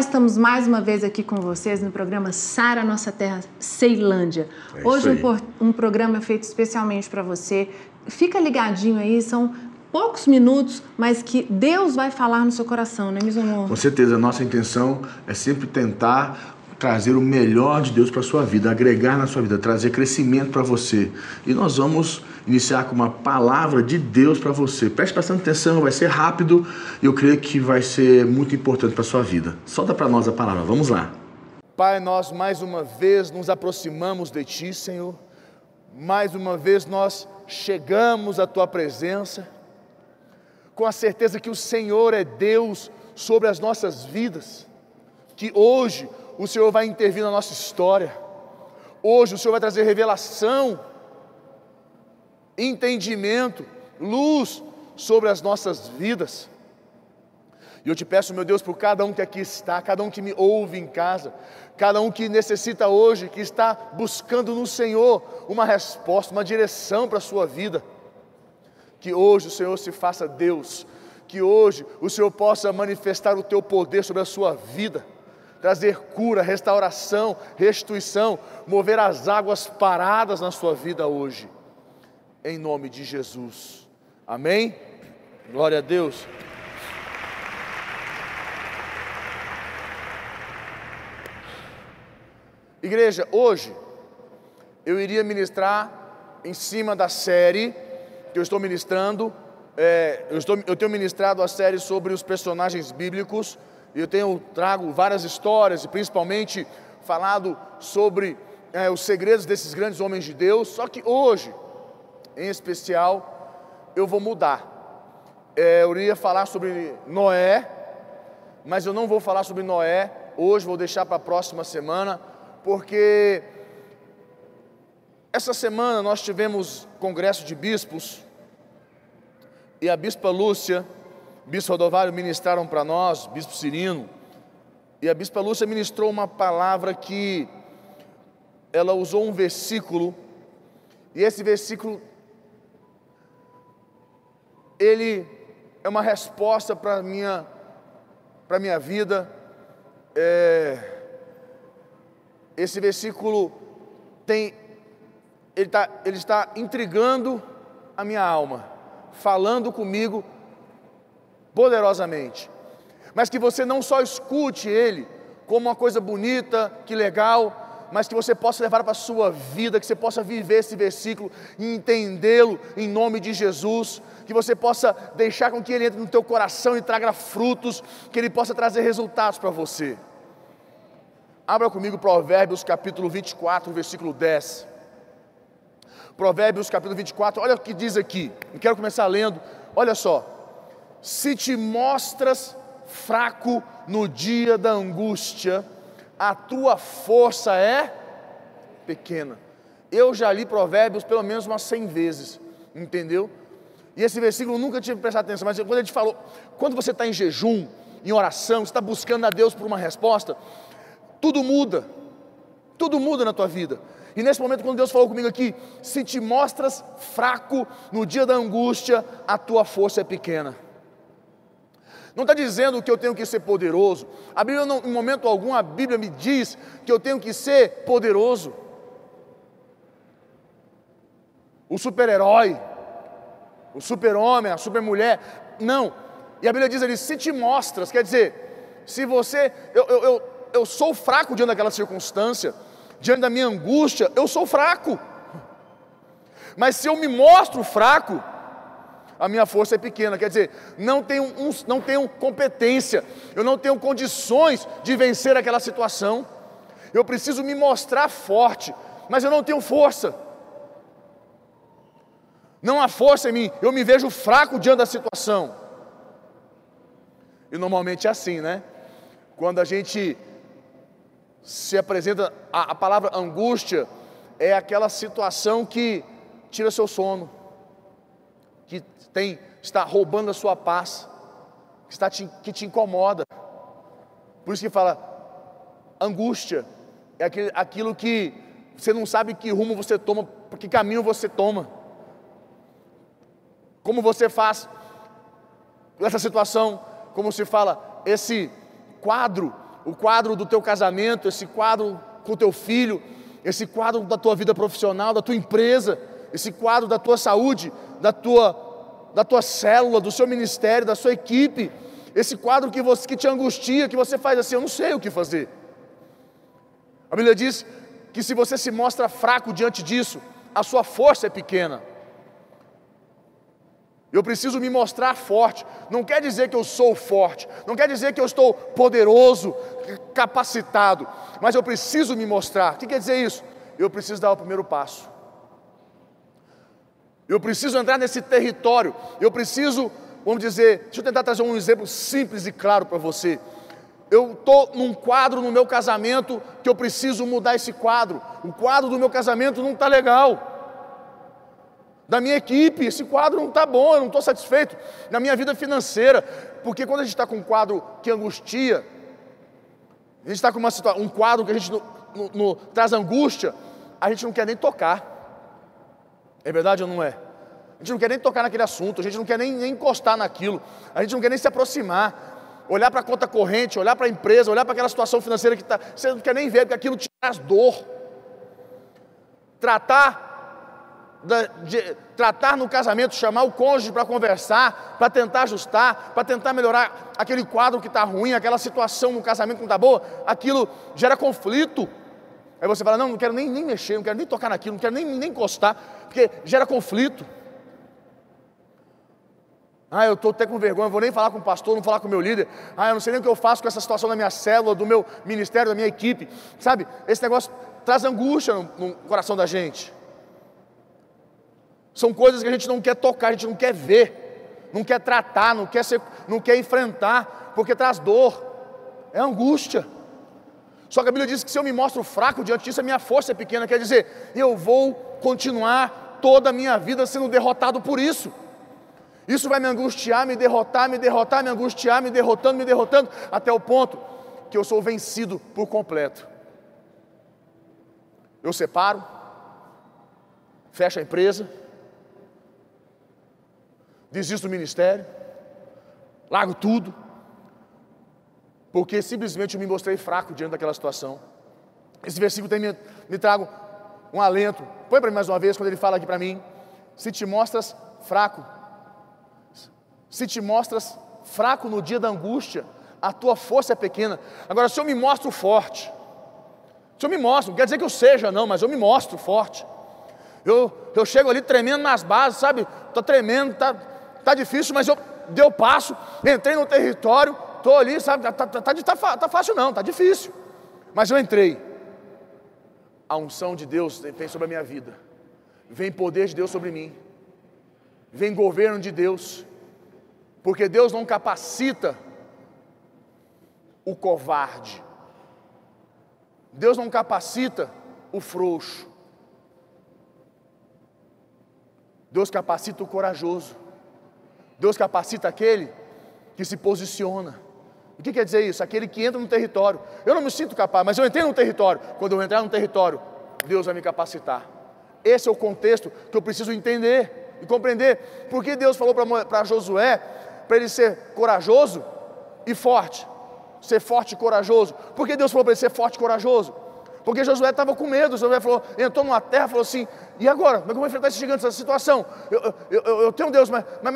Estamos mais uma vez aqui com vocês no programa Sara Nossa Terra Ceilândia. É Hoje um, um programa feito especialmente para você. Fica ligadinho aí, são poucos minutos, mas que Deus vai falar no seu coração, né, meu amor? Com certeza, a nossa intenção é sempre tentar trazer o melhor de Deus para sua vida, agregar na sua vida, trazer crescimento para você. E nós vamos iniciar com uma palavra de Deus para você. Preste bastante atenção, vai ser rápido e eu creio que vai ser muito importante para sua vida. Solta para nós a palavra. Vamos lá. Pai, nós mais uma vez nos aproximamos de Ti, Senhor. Mais uma vez nós chegamos à Tua presença, com a certeza que o Senhor é Deus sobre as nossas vidas, que hoje o Senhor vai intervir na nossa história, hoje o Senhor vai trazer revelação, entendimento, luz sobre as nossas vidas. E eu te peço, meu Deus, por cada um que aqui está, cada um que me ouve em casa, cada um que necessita hoje, que está buscando no Senhor uma resposta, uma direção para a sua vida. Que hoje o Senhor se faça Deus, que hoje o Senhor possa manifestar o teu poder sobre a sua vida, trazer cura, restauração, restituição, mover as águas paradas na sua vida hoje, em nome de Jesus. Amém? Glória a Deus. Igreja, hoje eu iria ministrar em cima da série que eu estou ministrando. é, eu, estou, eu tenho ministrado a série sobre os personagens bíblicos eu tenho trago várias histórias e principalmente falado sobre é, os segredos desses grandes homens de Deus. Só que hoje, em especial, eu vou mudar. É, eu iria falar sobre Noé, mas eu não vou falar sobre Noé hoje, vou deixar para a próxima semana, porque essa semana nós tivemos congresso de bispos e a bispa Lúcia, bispo Rodovário ministraram para nós, bispo Cirino, e a bispa Lúcia ministrou uma palavra que ela usou um versículo, e esse versículo ele é uma resposta para minha, para minha vida. É, esse versículo tem, ele, tá, ele está intrigando a minha alma, falando comigo poderosamente. Mas que você não só escute ele como uma coisa bonita, que legal, mas que você possa levar para a sua vida, que você possa viver esse versículo e entendê-lo em nome de Jesus, que você possa deixar com que ele entre no teu coração e traga frutos, que ele possa trazer resultados para você. Abra comigo Provérbios capítulo 24, versículo 10. Provérbios capítulo 24, olha o que diz aqui. Eu quero começar lendo. Olha só. Se te mostras fraco no dia da angústia, a tua força é pequena. Eu já li Provérbios pelo menos umas 100 vezes, entendeu? E esse versículo eu nunca tive prestado atenção, mas quando gente falou, quando você está em jejum, em oração, está buscando a Deus por uma resposta, tudo muda, tudo muda na tua vida. E nesse momento, quando Deus falou comigo aqui, se te mostras fraco no dia da angústia, a tua força é pequena. Não está dizendo que eu tenho que ser poderoso. A Bíblia, não, em momento algum, a Bíblia me diz que eu tenho que ser poderoso. O super-herói, o super-homem, a super-mulher. Não. E a Bíblia diz ali: se te mostras, quer dizer, se você. Eu, eu, eu, eu sou fraco diante daquela circunstância, diante da minha angústia, eu sou fraco. Mas se eu me mostro fraco, a minha força é pequena, quer dizer, não tenho, um, não tenho competência, eu não tenho condições de vencer aquela situação. Eu preciso me mostrar forte, mas eu não tenho força. Não há força em mim, eu me vejo fraco diante da situação. E normalmente é assim, né? Quando a gente se apresenta, a, a palavra angústia é aquela situação que tira seu sono, que tem, está roubando a sua paz, que, está te, que te incomoda. Por isso que fala, angústia é aquilo que você não sabe que rumo você toma, que caminho você toma. Como você faz essa situação, como se fala, esse quadro o quadro do teu casamento, esse quadro com o teu filho, esse quadro da tua vida profissional, da tua empresa, esse quadro da tua saúde, da tua, da tua célula, do seu ministério, da sua equipe, esse quadro que, você, que te angustia, que você faz assim, eu não sei o que fazer. A Bíblia diz que se você se mostra fraco diante disso, a sua força é pequena. Eu preciso me mostrar forte. Não quer dizer que eu sou forte, não quer dizer que eu estou poderoso, capacitado, mas eu preciso me mostrar. O que quer dizer isso? Eu preciso dar o primeiro passo. Eu preciso entrar nesse território. Eu preciso, vamos dizer, deixa eu tentar trazer um exemplo simples e claro para você. Eu estou num quadro no meu casamento que eu preciso mudar esse quadro. O quadro do meu casamento não está legal da minha equipe, esse quadro não está bom, eu não estou satisfeito, na minha vida financeira, porque quando a gente está com um quadro que angustia, a gente está com uma situação, um quadro que a gente no, no, no, traz angústia, a gente não quer nem tocar, é verdade ou não é? A gente não quer nem tocar naquele assunto, a gente não quer nem, nem encostar naquilo, a gente não quer nem se aproximar, olhar para a conta corrente, olhar para a empresa, olhar para aquela situação financeira que está, você não quer nem ver, porque aquilo te traz dor. Tratar de tratar no casamento, chamar o cônjuge para conversar, para tentar ajustar, para tentar melhorar aquele quadro que está ruim, aquela situação no casamento que não está boa, aquilo gera conflito. Aí você fala, não, não quero nem, nem mexer, não quero nem tocar naquilo, não quero nem, nem encostar, porque gera conflito. Ah, eu estou até com vergonha, vou nem falar com o pastor, não falar com o meu líder. Ah, eu não sei nem o que eu faço com essa situação da minha célula, do meu ministério, da minha equipe. Sabe, esse negócio traz angústia no, no coração da gente. São coisas que a gente não quer tocar, a gente não quer ver, não quer tratar, não quer, ser, não quer enfrentar, porque traz dor, é angústia. Só que a Bíblia diz que se eu me mostro fraco diante disso, a minha força é pequena, quer dizer, eu vou continuar toda a minha vida sendo derrotado por isso. Isso vai me angustiar, me derrotar, me derrotar, me angustiar, me derrotando, me derrotando, até o ponto que eu sou vencido por completo. Eu separo, fecho a empresa, desisto do ministério, largo tudo, porque simplesmente eu me mostrei fraco diante daquela situação. Esse versículo tem me, me trago um alento. Põe para mim mais uma vez quando ele fala aqui para mim: se te mostras fraco, se te mostras fraco no dia da angústia, a tua força é pequena. Agora, se eu me mostro forte, se eu me mostro, não quer dizer que eu seja, não, mas eu me mostro forte. Eu, eu chego ali tremendo nas bases, sabe? Estou tremendo, tá, Está difícil, mas eu deu passo, entrei no território, estou ali, sabe? Tá, tá, tá, tá fácil não, está difícil. Mas eu entrei. A unção de Deus vem sobre a minha vida. Vem poder de Deus sobre mim. Vem governo de Deus. Porque Deus não capacita o covarde. Deus não capacita o frouxo. Deus capacita o corajoso. Deus capacita aquele que se posiciona. O que quer dizer isso? Aquele que entra no território. Eu não me sinto capaz, mas eu entrei no território. Quando eu entrar no território, Deus vai me capacitar. Esse é o contexto que eu preciso entender e compreender. Porque Deus falou para Josué, para ele ser corajoso e forte. Ser forte e corajoso. Por que Deus falou para ele ser forte e corajoso? Porque Josué estava com medo, Josué falou, entrou numa terra falou assim: e agora? Como é eu vou enfrentar esse gigante, essa situação? Eu, eu, eu, eu tenho Deus, mas, mas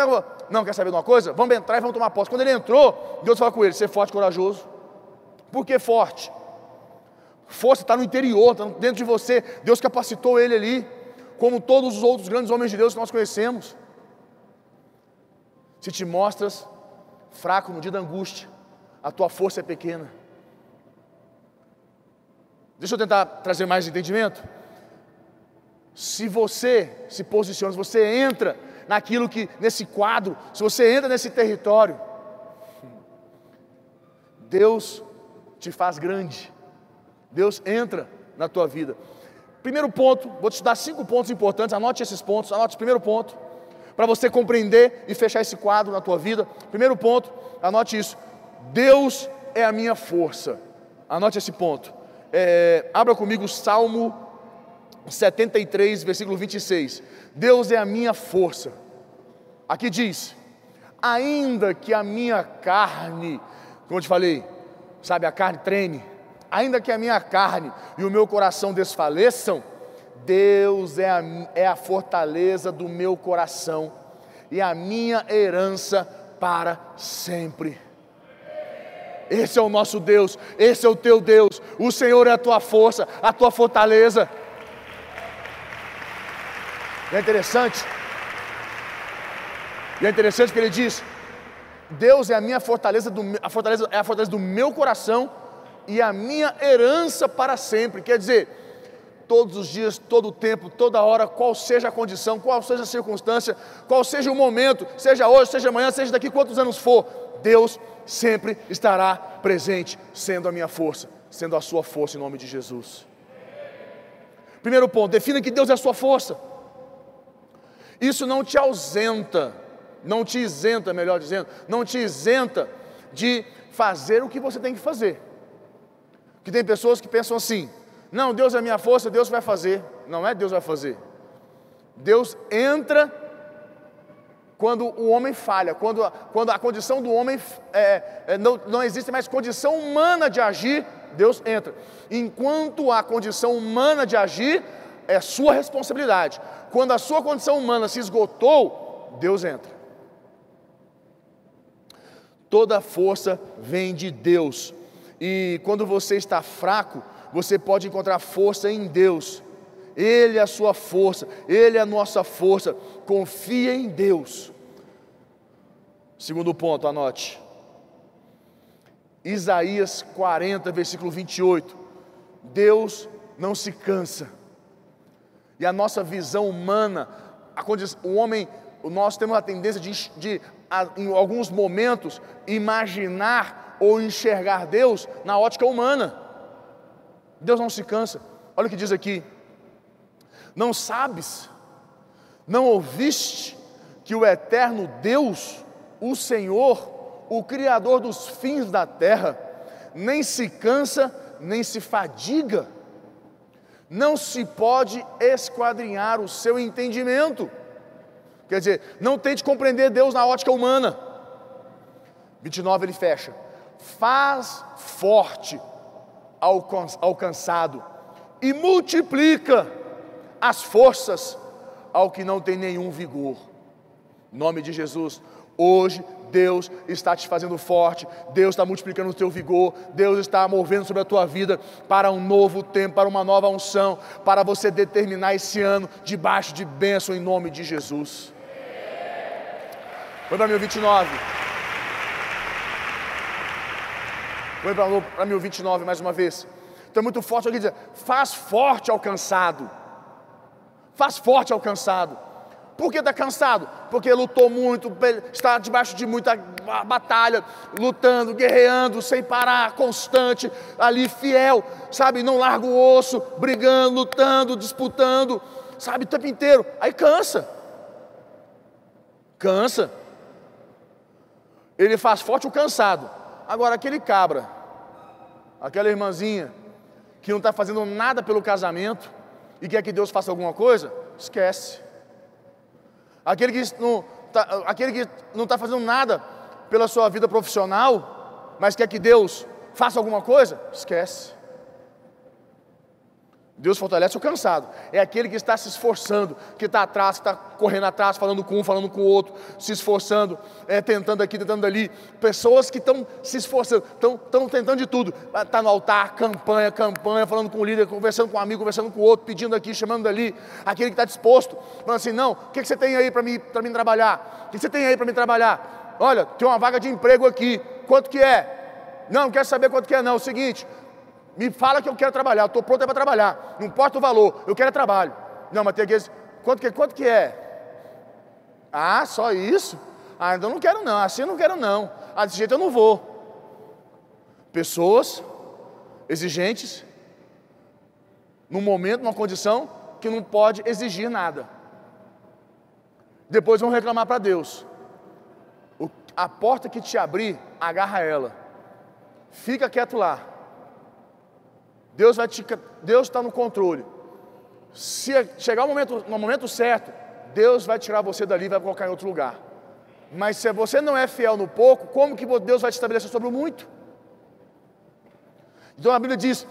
não, quer saber de uma coisa? Vamos entrar e vamos tomar posse. Quando ele entrou, Deus falou com ele: ser forte e corajoso. Por que forte? Força está no interior, está dentro de você. Deus capacitou ele ali, como todos os outros grandes homens de Deus que nós conhecemos. Se te mostras fraco no dia da angústia, a tua força é pequena. Deixa eu tentar trazer mais entendimento. Se você se posiciona, se você entra naquilo que, nesse quadro, se você entra nesse território, Deus te faz grande. Deus entra na tua vida. Primeiro ponto, vou te dar cinco pontos importantes, anote esses pontos, anote o primeiro ponto, para você compreender e fechar esse quadro na tua vida. Primeiro ponto, anote isso. Deus é a minha força. Anote esse ponto. É, abra comigo Salmo 73, versículo 26. Deus é a minha força. Aqui diz: ainda que a minha carne, como eu te falei, sabe, a carne treme, ainda que a minha carne e o meu coração desfaleçam, Deus é a, é a fortaleza do meu coração e a minha herança para sempre. Esse é o nosso Deus, esse é o teu Deus, o Senhor é a tua força, a tua fortaleza. E é interessante, e é interessante que ele diz: Deus é a minha fortaleza, do, a fortaleza é a fortaleza do meu coração e a minha herança para sempre. Quer dizer, todos os dias, todo o tempo, toda hora, qual seja a condição, qual seja a circunstância, qual seja o momento, seja hoje, seja amanhã, seja daqui quantos anos for, Deus sempre estará presente, sendo a minha força, sendo a sua força em nome de Jesus. Primeiro ponto, defina que Deus é a sua força. Isso não te ausenta, não te isenta, melhor dizendo, não te isenta de fazer o que você tem que fazer. Que tem pessoas que pensam assim: não, Deus é minha força, Deus vai fazer. Não é Deus vai fazer. Deus entra quando o homem falha, quando, quando a condição do homem é, é, não, não existe mais condição humana de agir, Deus entra. Enquanto a condição humana de agir é sua responsabilidade. Quando a sua condição humana se esgotou, Deus entra. Toda força vem de Deus. E quando você está fraco, você pode encontrar força em Deus. Ele é a sua força, Ele é a nossa força. Confia em Deus. Segundo ponto, anote. Isaías 40, versículo 28. Deus não se cansa. E a nossa visão humana, condição, o homem, nós temos a tendência de, de a, em alguns momentos, imaginar ou enxergar Deus na ótica humana. Deus não se cansa. Olha o que diz aqui: não sabes, não ouviste que o eterno Deus, o Senhor, o Criador dos fins da terra, nem se cansa, nem se fadiga, não se pode esquadrinhar o seu entendimento. Quer dizer, não tente compreender Deus na ótica humana. 29 ele fecha. Faz forte ao cansado e multiplica as forças ao que não tem nenhum vigor. Nome de Jesus, hoje Deus está te fazendo forte, Deus está multiplicando o teu vigor, Deus está movendo sobre a tua vida para um novo tempo, para uma nova unção, para você determinar esse ano debaixo de bênção em nome de Jesus. Foi para 1029. Foi para 1029 mais uma vez. Então é muito forte aqui dizer, faz forte ao cansado faz forte ao cansado. Por que está cansado? Porque lutou muito, está debaixo de muita batalha, lutando, guerreando, sem parar, constante, ali fiel, sabe? Não larga o osso, brigando, lutando, disputando, sabe? O tempo inteiro. Aí cansa. Cansa. Ele faz forte o cansado. Agora, aquele cabra, aquela irmãzinha, que não está fazendo nada pelo casamento, e quer que Deus faça alguma coisa, esquece. Aquele que não está aquele que não está fazendo nada pela sua vida profissional, mas quer que Deus faça alguma coisa, esquece. Deus fortalece o cansado. É aquele que está se esforçando, que está atrás, que está correndo atrás, falando com um, falando com o outro, se esforçando, é, tentando aqui, tentando ali. Pessoas que estão se esforçando, estão, tentando de tudo. Está no altar, campanha, campanha, falando com o líder, conversando com um amigo, conversando com o outro, pedindo aqui, chamando ali. Aquele que está disposto, falando assim: não, o que, que você tem aí para mim, mim trabalhar? O que você tem aí para mim trabalhar? Olha, tem uma vaga de emprego aqui, quanto que é? Não, não quero saber quanto que é, não. É o seguinte, me fala que eu quero trabalhar, estou pronto para trabalhar. Não importa o valor, eu quero é trabalho. Não, mas tem aqueles. Quanto que, quanto que é? Ah, só isso? Ah, então não quero não, assim eu não quero não. Ah, desse jeito eu não vou. Pessoas exigentes, num momento, numa condição que não pode exigir nada. Depois vão reclamar para Deus. O, a porta que te abrir, agarra ela. Fica quieto lá Deus vai te, Deus está no controle. Se chegar o momento, no momento certo, Deus vai tirar você dali e vai colocar em outro lugar. Mas se você não é fiel no pouco, como que Deus vai te estabelecer sobre o muito? Então a Bíblia diz,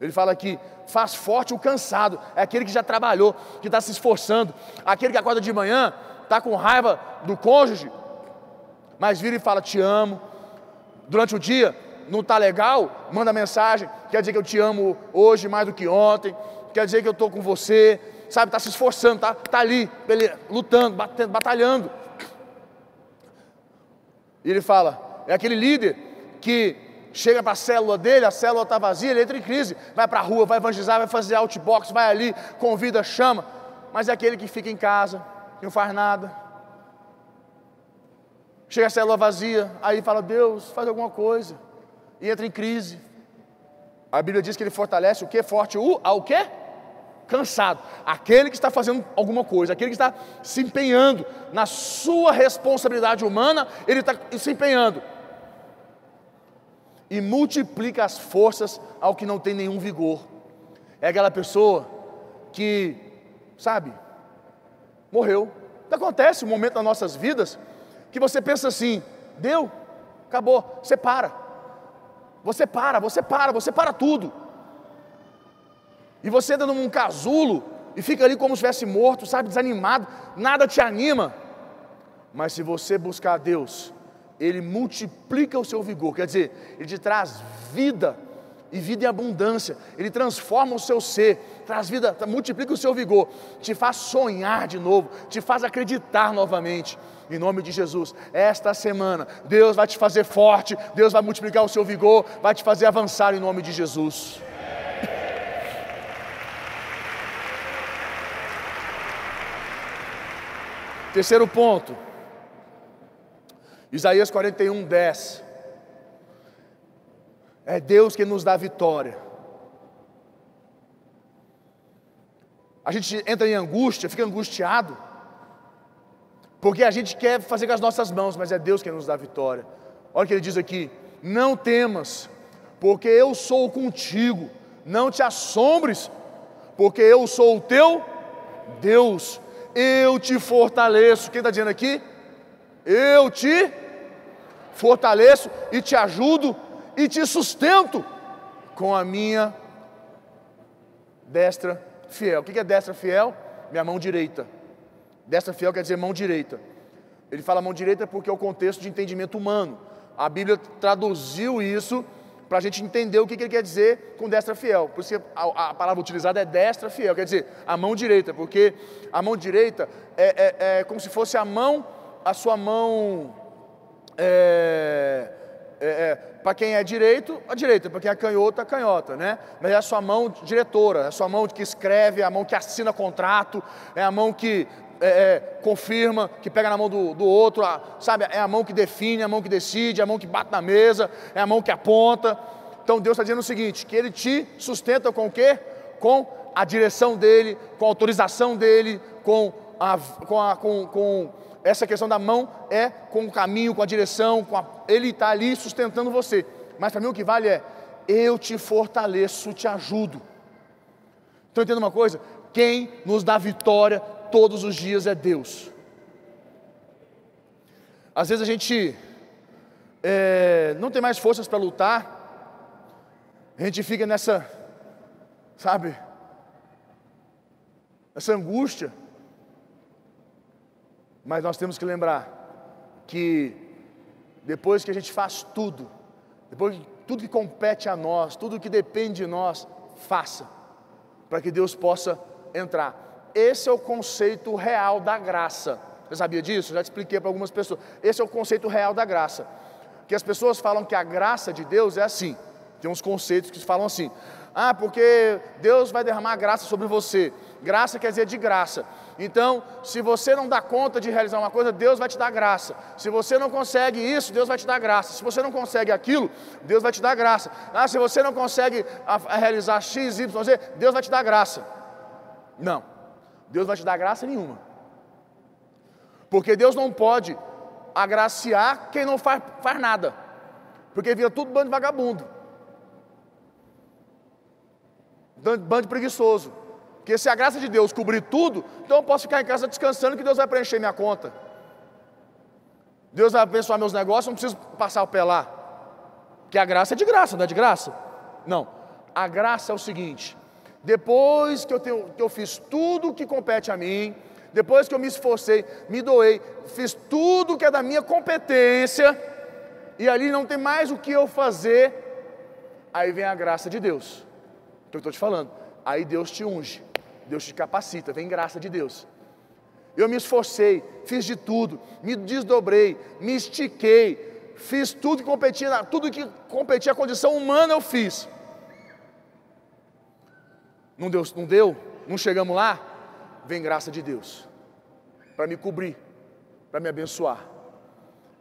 ele fala aqui, faz forte o cansado, é aquele que já trabalhou, que está se esforçando, aquele que acorda de manhã, está com raiva do cônjuge, mas vira e fala: Te amo. Durante o dia, não está legal? Manda mensagem, quer dizer que eu te amo hoje mais do que ontem, quer dizer que eu estou com você, sabe? Está se esforçando, está tá ali, lutando, batendo, batalhando. E ele fala: É aquele líder que chega para a célula dele, a célula está vazia, ele entra em crise, vai para a rua, vai evangelizar, vai fazer outbox, vai ali, convida, chama, mas é aquele que fica em casa, que não faz nada. Chega a célula vazia, aí fala, Deus, faz alguma coisa. E entra em crise. A Bíblia diz que ele fortalece o que? Forte o ao quê? Cansado. Aquele que está fazendo alguma coisa, aquele que está se empenhando na sua responsabilidade humana, ele está se empenhando. E multiplica as forças ao que não tem nenhum vigor. É aquela pessoa que, sabe, morreu. Acontece um momento nas nossas vidas que você pensa assim: deu, acabou, você para. Você para, você para, você para tudo. E você entra num casulo e fica ali como se estivesse morto, sabe, desanimado, nada te anima. Mas se você buscar a Deus, Ele multiplica o seu vigor, quer dizer, Ele te traz vida e vida em abundância. Ele transforma o seu ser, traz vida, multiplica o seu vigor, te faz sonhar de novo, te faz acreditar novamente. Em nome de Jesus, esta semana, Deus vai te fazer forte, Deus vai multiplicar o seu vigor, vai te fazer avançar em nome de Jesus. Terceiro ponto, Isaías 41, 10. É Deus que nos dá vitória. A gente entra em angústia, fica angustiado, porque a gente quer fazer com as nossas mãos, mas é Deus que nos dá vitória. Olha o que ele diz aqui: Não temas, porque eu sou contigo, não te assombres, porque eu sou o teu Deus, eu te fortaleço. Quem está dizendo aqui? Eu te fortaleço e te ajudo e te sustento com a minha destra fiel. O que é destra fiel? Minha mão direita. Destra fiel quer dizer mão direita. Ele fala mão direita porque é o contexto de entendimento humano. A Bíblia traduziu isso para a gente entender o que, ele quer dizer com destra fiel. Por isso que a, a, palavra utilizada é destra fiel, quer dizer a mão direita, porque a mão direita é, é, é como se fosse a mão, a sua mão. É, para quem é direito, a direita, para quem é canhoto, a canhota, né? Mas é a sua mão diretora, é a sua mão que escreve, é a mão que assina contrato, é a mão que é, é, confirma, que pega na mão do, do outro, a, sabe? É a mão que define, é a mão que decide, é a mão que bate na mesa, é a mão que aponta. Então Deus está dizendo o seguinte: que Ele te sustenta com o quê? Com a direção dele, com a autorização dele, com a, com, a, com, com essa questão da mão é com o caminho, com a direção, com a, ele está ali sustentando você. Mas para mim o que vale é, eu te fortaleço, te ajudo. Então entenda uma coisa: quem nos dá vitória todos os dias é Deus. Às vezes a gente é, não tem mais forças para lutar, a gente fica nessa, sabe, essa angústia. Mas nós temos que lembrar que depois que a gente faz tudo, depois de tudo que compete a nós, tudo que depende de nós, faça, para que Deus possa entrar. Esse é o conceito real da graça. Você sabia disso? Já te expliquei para algumas pessoas. Esse é o conceito real da graça. Que as pessoas falam que a graça de Deus é assim. Tem uns conceitos que falam assim: ah, porque Deus vai derramar graça sobre você. Graça quer dizer de graça. Então, se você não dá conta de realizar uma coisa, Deus vai te dar graça. Se você não consegue isso, Deus vai te dar graça. Se você não consegue aquilo, Deus vai te dar graça. Ah, se você não consegue realizar X, Y, Z, Deus vai te dar graça. Não, Deus vai te dar graça nenhuma. Porque Deus não pode agraciar quem não faz, faz nada. Porque vira tudo bando de vagabundo. Bando preguiçoso. Porque se a graça de Deus cobrir tudo, então eu posso ficar em casa descansando que Deus vai preencher minha conta. Deus vai abençoar meus negócios, não preciso passar o pé lá. Que a graça é de graça, não é de graça? Não. A graça é o seguinte: depois que eu, tenho, que eu fiz tudo o que compete a mim, depois que eu me esforcei, me doei, fiz tudo que é da minha competência, e ali não tem mais o que eu fazer, aí vem a graça de Deus. Que eu estou te falando. Aí Deus te unge, Deus te capacita, vem graça de Deus. Eu me esforcei, fiz de tudo, me desdobrei, me estiquei, fiz tudo que competia, tudo que competia a condição humana eu fiz. Não deu, não deu? Não chegamos lá? Vem graça de Deus para me cobrir, para me abençoar.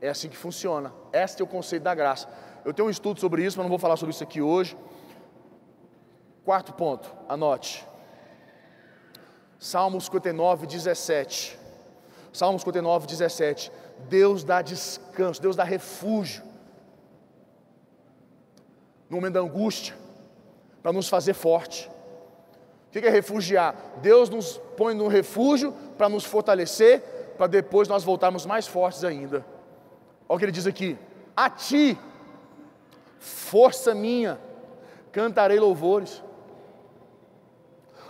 É assim que funciona. Este é o conceito da graça. Eu tenho um estudo sobre isso, mas não vou falar sobre isso aqui hoje. Quarto ponto, anote. Salmos 59, 17. Salmos 59, 17. Deus dá descanso, Deus dá refúgio. No momento da angústia, para nos fazer forte. O que é refugiar? Deus nos põe no refúgio para nos fortalecer, para depois nós voltarmos mais fortes ainda. Olha o que ele diz aqui: A ti, força minha, cantarei louvores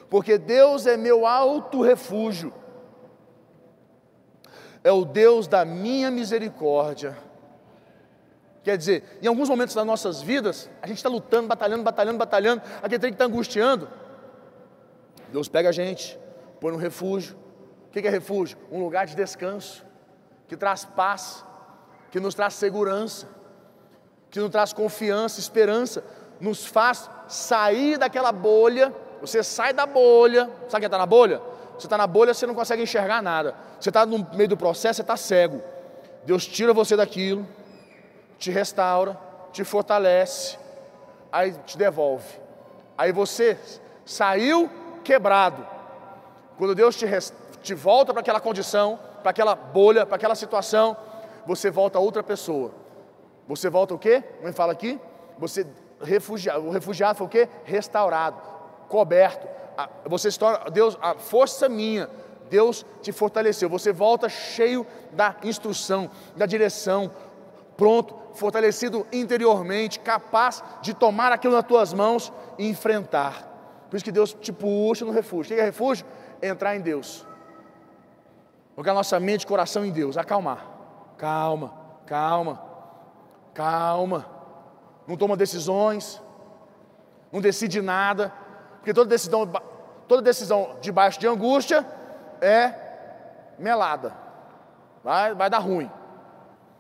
porque Deus é meu alto refúgio, é o Deus da minha misericórdia. Quer dizer, em alguns momentos das nossas vidas, a gente está lutando, batalhando, batalhando, batalhando, aquele tem que está angustiando. Deus pega a gente, põe no refúgio. O que é refúgio? Um lugar de descanso, que traz paz, que nos traz segurança, que nos traz confiança, esperança, nos faz sair daquela bolha você sai da bolha, sabe quem está na bolha? Você está na bolha, você não consegue enxergar nada. Você está no meio do processo, você está cego. Deus tira você daquilo, te restaura, te fortalece, aí te devolve. Aí você saiu quebrado. Quando Deus te, te volta para aquela condição, para aquela bolha, para aquela situação, você volta outra pessoa. Você volta o quê? Me fala aqui. Você refugiado, o refugiado foi o quê? Restaurado coberto. Você se torna, Deus, a força minha, Deus te fortaleceu. Você volta cheio da instrução, da direção, pronto, fortalecido interiormente, capaz de tomar aquilo nas tuas mãos e enfrentar. Por isso que Deus te puxa no refúgio. O que é refúgio? Entrar em Deus. Colocar nossa mente e coração em Deus. Acalmar. Calma, calma, calma. Não toma decisões, não decide nada, porque toda decisão, toda decisão debaixo de angústia é melada. Vai, vai dar ruim.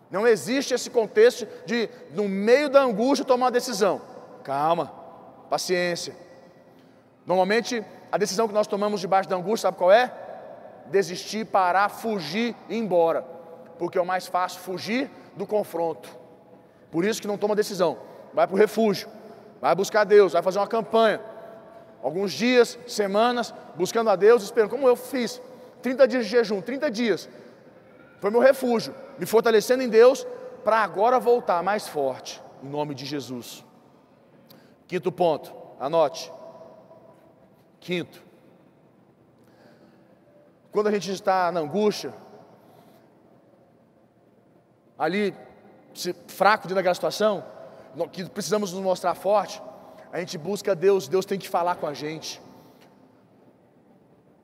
Não existe esse contexto de, no meio da angústia, tomar uma decisão. Calma, paciência. Normalmente, a decisão que nós tomamos debaixo da angústia, sabe qual é? Desistir, parar, fugir e ir embora. Porque é o mais fácil fugir do confronto. Por isso que não toma decisão. Vai para o refúgio, vai buscar Deus, vai fazer uma campanha, alguns dias, semanas, buscando a Deus, esperando, como eu fiz, 30 dias de jejum, 30 dias, foi meu refúgio, me fortalecendo em Deus, para agora voltar mais forte, em nome de Jesus. Quinto ponto, anote. Quinto, quando a gente está na angústia, ali, fraco dentro daquela situação, que precisamos nos mostrar forte, a gente busca Deus, Deus tem que falar com a gente.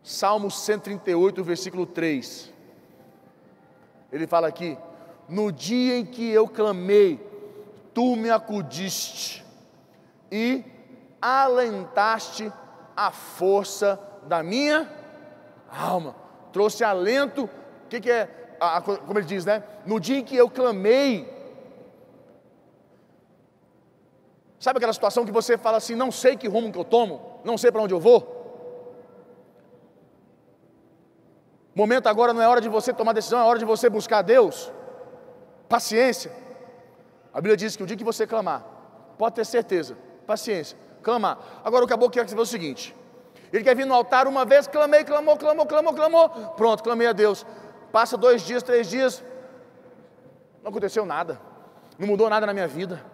Salmo 138, versículo 3. Ele fala aqui: No dia em que eu clamei, tu me acudiste e alentaste a força da minha alma. Trouxe alento, o que, que é, como ele diz, né? No dia em que eu clamei, Sabe aquela situação que você fala assim: não sei que rumo que eu tomo, não sei para onde eu vou? Momento agora não é hora de você tomar decisão, é hora de você buscar Deus. Paciência. A Bíblia diz que o dia que você clamar, pode ter certeza, paciência, clamar. Agora o caboclo quer fazer o seguinte: ele quer vir no altar uma vez, clamei, clamou, clamou, clamou, clamou, pronto, clamei a Deus. Passa dois dias, três dias, não aconteceu nada, não mudou nada na minha vida.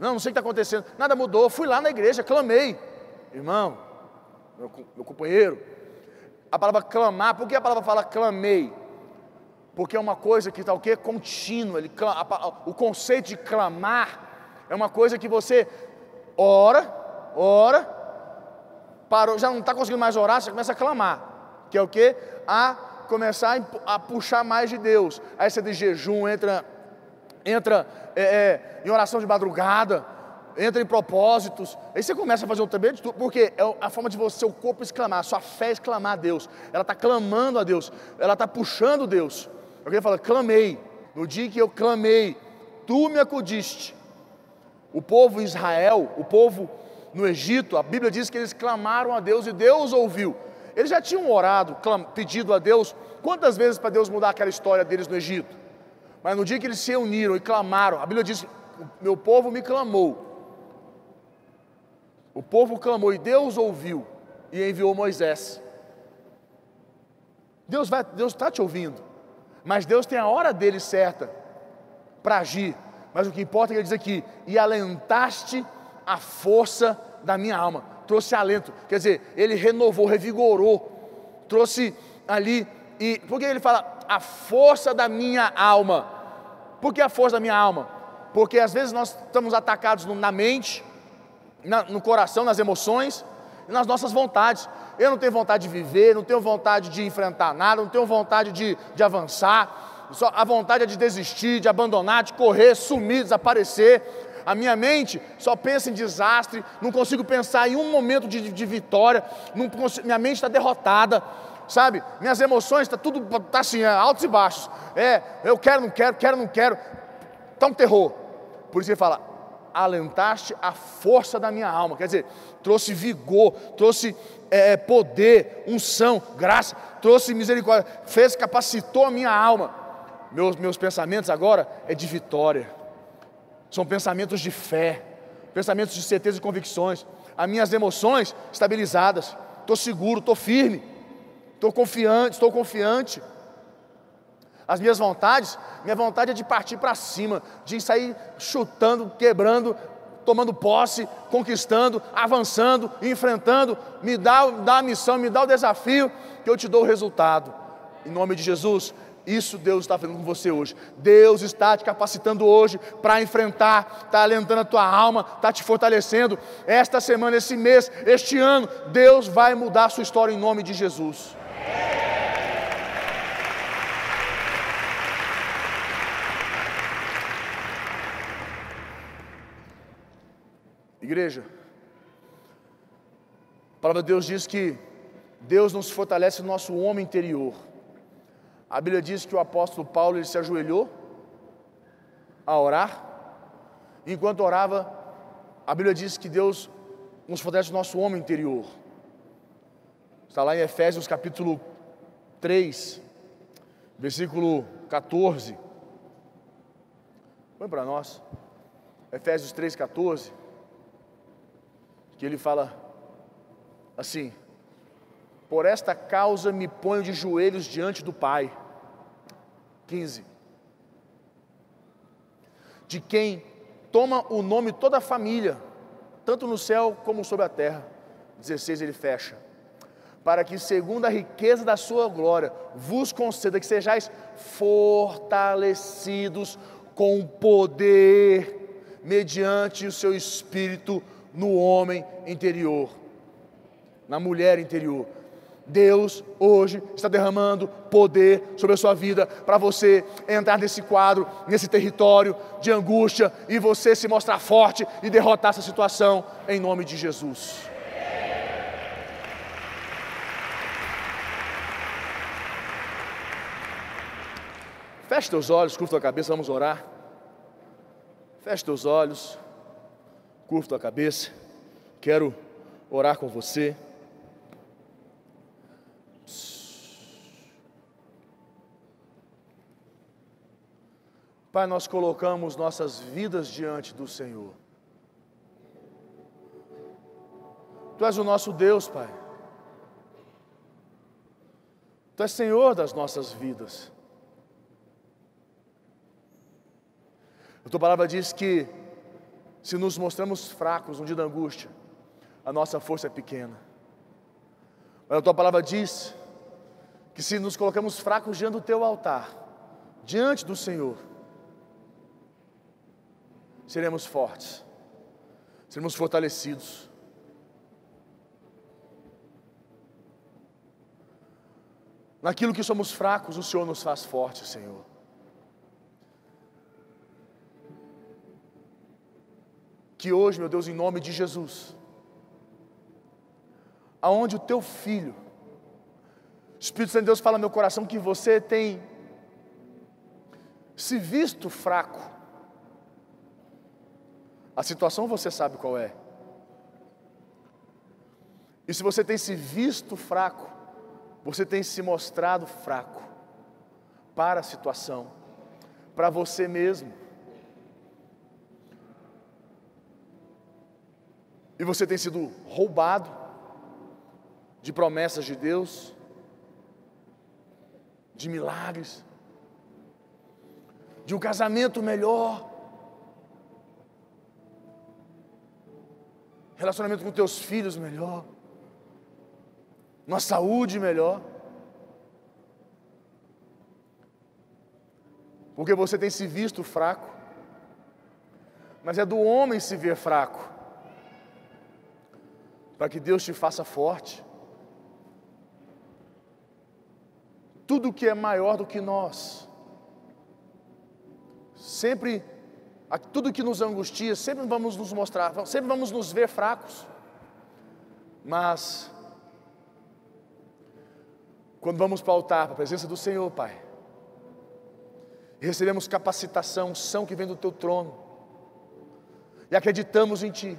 Não, não sei o que está acontecendo. Nada mudou. Fui lá na igreja, clamei. Irmão, meu, meu companheiro, a palavra clamar, por que a palavra fala clamei? Porque é uma coisa que está o quê? Contínua. Ele, a, o conceito de clamar é uma coisa que você ora, ora, parou, já não está conseguindo mais orar, você começa a clamar, que é o que? A começar a puxar mais de Deus. Aí você de jejum, entra, entra é, é, em oração de madrugada, entra em propósitos. Aí você começa a fazer também de tudo, porque é a forma de você, seu corpo exclamar, sua fé exclamar a Deus. Ela está clamando a Deus, ela está puxando Deus. Alguém fala, clamei. No dia que eu clamei, tu me acudiste. O povo Israel, o povo no Egito, a Bíblia diz que eles clamaram a Deus e Deus ouviu. Eles já tinham orado, pedido a Deus, quantas vezes para Deus mudar aquela história deles no Egito? Mas no dia que eles se uniram e clamaram, a Bíblia diz: Meu povo me clamou. O povo clamou e Deus ouviu e enviou Moisés. Deus vai, Deus está te ouvindo, mas Deus tem a hora dele certa para agir. Mas o que importa é que ele diz aqui: e alentaste a força da minha alma trouxe alento, quer dizer, ele renovou, revigorou, trouxe ali, e porque ele fala, a força da minha alma. Por que a força da minha alma? Porque às vezes nós estamos atacados na mente, no coração, nas emoções e nas nossas vontades. Eu não tenho vontade de viver, não tenho vontade de enfrentar nada, não tenho vontade de, de avançar, só a vontade é de desistir, de abandonar, de correr, sumir, desaparecer. A minha mente só pensa em desastre, não consigo pensar em um momento de, de vitória, consigo, minha mente está derrotada, sabe? Minhas emoções está tudo tá assim, é, altos e baixos. É, eu quero, não quero, quero, não quero. Está um terror. Por isso ele fala: alentaste a força da minha alma. Quer dizer, trouxe vigor, trouxe é, é poder, unção, graça, trouxe misericórdia, fez, capacitou a minha alma. Meus, meus pensamentos agora é de vitória são pensamentos de fé, pensamentos de certeza e convicções. As minhas emoções estabilizadas. Estou seguro, estou firme, estou confiante, estou confiante. As minhas vontades, minha vontade é de partir para cima, de sair chutando, quebrando, tomando posse, conquistando, avançando, enfrentando. Me dá, dá a missão, me dá o desafio, que eu te dou o resultado. Em nome de Jesus, isso Deus está fazendo com você hoje. Deus está te capacitando hoje para enfrentar, está alentando a tua alma, está te fortalecendo. Esta semana, esse mês, este ano, Deus vai mudar a sua história em nome de Jesus. Igreja, a palavra de Deus diz que Deus nos fortalece no nosso homem interior. A Bíblia diz que o apóstolo Paulo ele se ajoelhou a orar. Enquanto orava, a Bíblia diz que Deus nos fortalece o nosso homem interior. Está lá em Efésios capítulo 3, versículo 14. Põe para nós. Efésios 3, 14. Que ele fala assim: Por esta causa me ponho de joelhos diante do Pai 15. De quem toma o nome toda a família, tanto no céu como sobre a terra. 16 ele fecha. Para que, segundo a riqueza da sua glória, vos conceda que sejais fortalecidos com poder, mediante o seu espírito no homem interior, na mulher interior Deus hoje está derramando poder sobre a sua vida para você entrar nesse quadro, nesse território de angústia e você se mostrar forte e derrotar essa situação em nome de Jesus. Feche teus olhos, curva tua cabeça, vamos orar. Feche teus olhos, curva tua cabeça. Quero orar com você. Pai, nós colocamos nossas vidas diante do Senhor. Tu és o nosso Deus, Pai. Tu és Senhor das nossas vidas. A tua palavra diz que se nos mostramos fracos no dia da angústia, a nossa força é pequena. Mas a tua palavra diz que se nos colocamos fracos diante do teu altar, diante do Senhor, seremos fortes. sermos fortalecidos. Naquilo que somos fracos, o Senhor nos faz fortes, Senhor. Que hoje, meu Deus, em nome de Jesus, aonde o teu filho, o Espírito Santo de Deus fala no meu coração que você tem se visto fraco. A situação você sabe qual é. E se você tem se visto fraco, você tem se mostrado fraco para a situação, para você mesmo. E você tem sido roubado de promessas de Deus, de milagres, de um casamento melhor, relacionamento com teus filhos melhor uma saúde melhor. Porque você tem se visto fraco, mas é do homem se ver fraco, para que Deus te faça forte. Tudo que é maior do que nós, sempre, tudo que nos angustia, sempre vamos nos mostrar, sempre vamos nos ver fracos, mas quando vamos para o altar, para a presença do Senhor, Pai, recebemos capacitação, unção que vem do Teu trono, e acreditamos em Ti,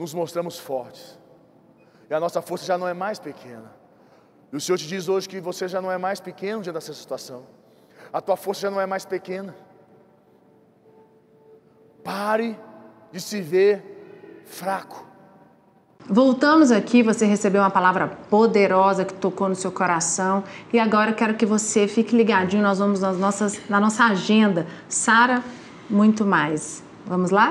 nos mostramos fortes, e a nossa força já não é mais pequena. E o Senhor te diz hoje que você já não é mais pequeno diante dessa situação, a tua força já não é mais pequena. Pare de se ver fraco. Voltamos aqui, você recebeu uma palavra poderosa que tocou no seu coração e agora quero que você fique ligadinho, nós vamos nas nossas, na nossa agenda. Sara, muito mais. Vamos lá?